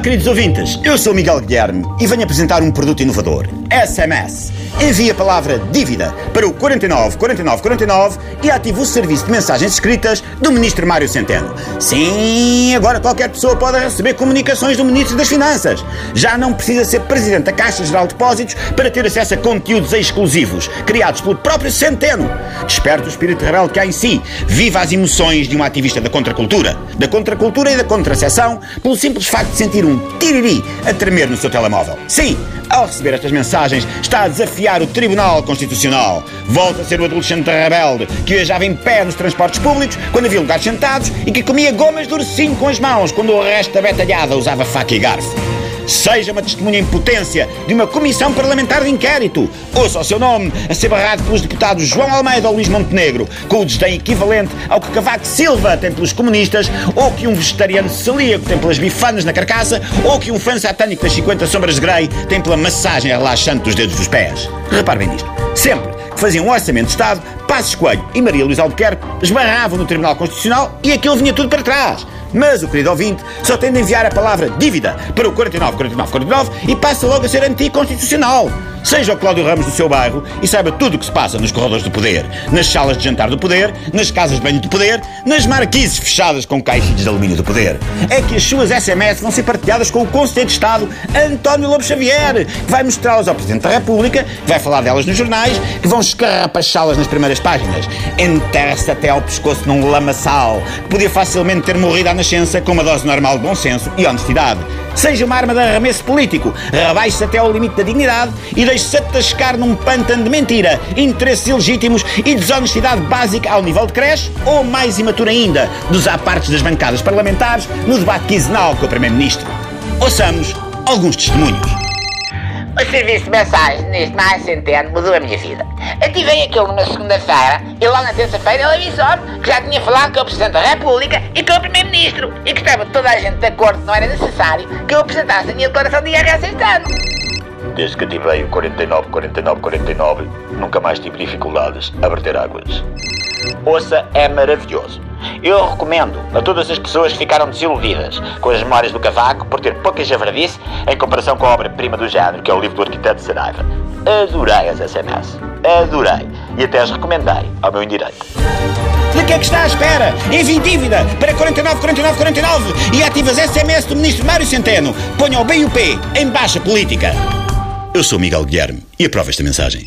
queridos ouvintes, eu sou Miguel Guilherme e venho apresentar um produto inovador, SMS. Envie a palavra dívida para o 49 49 49 e ative o serviço de mensagens escritas do Ministro Mário Centeno. Sim, agora qualquer pessoa pode receber comunicações do Ministro das Finanças. Já não precisa ser Presidente da Caixa Geral de Depósitos para ter acesso a conteúdos exclusivos, criados pelo próprio Centeno. Desperte o espírito rebelde que há em si. Viva as emoções de um ativista da contracultura, da contracultura e da contracepção, pelo simples facto de sentir um tiriri a tremer no seu telemóvel. Sim, ao receber estas mensagens, está a desafiar o Tribunal Constitucional. Volta a ser o adolescente rebelde que viajava em pé nos transportes públicos quando havia lugares sentados e que comia gomas de ursinho com as mãos quando o resto da betalhada usava faca e garfo. Seja uma testemunha em potência de uma comissão parlamentar de inquérito. Ouça o seu nome a ser barrado pelos deputados João Almeida ou Luís Montenegro, com o desdém equivalente ao que Cavaco Silva tem pelos comunistas, ou que um vegetariano celíaco tem pelas bifanas na carcaça, ou que um fã satânico das 50 sombras de Grey tem pela massagem relaxante dos dedos dos pés. Repare bem nisto. Sempre que faziam um orçamento de Estado, Passos Coelho e Maria Luísa Albuquerque esbarravam no Tribunal Constitucional e aquilo vinha tudo para trás. Mas o querido ouvinte só tem de enviar a palavra dívida para o 49 49 49 e passa logo a ser anticonstitucional. Seja o Cláudio Ramos do seu bairro e saiba tudo o que se passa nos corredores do poder, nas salas de jantar do poder, nas casas de banho do poder, nas marquises fechadas com caixinhos de alumínio do poder. É que as suas SMS vão ser partilhadas com o Conselheiro de Estado António Lobo Xavier, que vai mostrá-las ao Presidente da República, que vai falar delas nos jornais, que vão escarrapachá-las nas primeiras páginas. Enterra-se até ao pescoço num lamaçal, que podia facilmente ter morrido à nascença com uma dose normal de bom senso e honestidade. Seja uma arma de arremesso político, rebaixe-se até ao limite da dignidade e deixe-se atascar num pântano de mentira, interesses ilegítimos e desonestidade básica ao nível de creche, ou mais imaturo ainda, dos apartes das bancadas parlamentares no debate quinzenal com o Primeiro-Ministro. Ouçamos alguns testemunhos. O serviço de mensagens neste mais centeno mudou a minha vida. Ativei aquilo numa segunda-feira e logo na terça-feira ele avisou-me que já tinha falado com o Presidente da República e com o Primeiro-Ministro e que estava toda a gente de acordo não era necessário que eu apresentasse a minha declaração de IRS este. Desde que ativei o 49 49 49, nunca mais tive dificuldades a verter águas. Ouça, é maravilhoso. Eu recomendo a todas as pessoas que ficaram desiludidas com as memórias do Cavaco por ter pouca javardice em comparação com a obra-prima do género, que é o livro do arquiteto Saraiva. Adorei as SMS. Adorei. E até as recomendei ao meu indireito. De que é que está à espera? Envie dívida para 49 49 49 e ative as SMS do Ministro Mário Centeno. Ponha o B e o P em baixa política. Eu sou Miguel Guilherme e aprovo esta mensagem.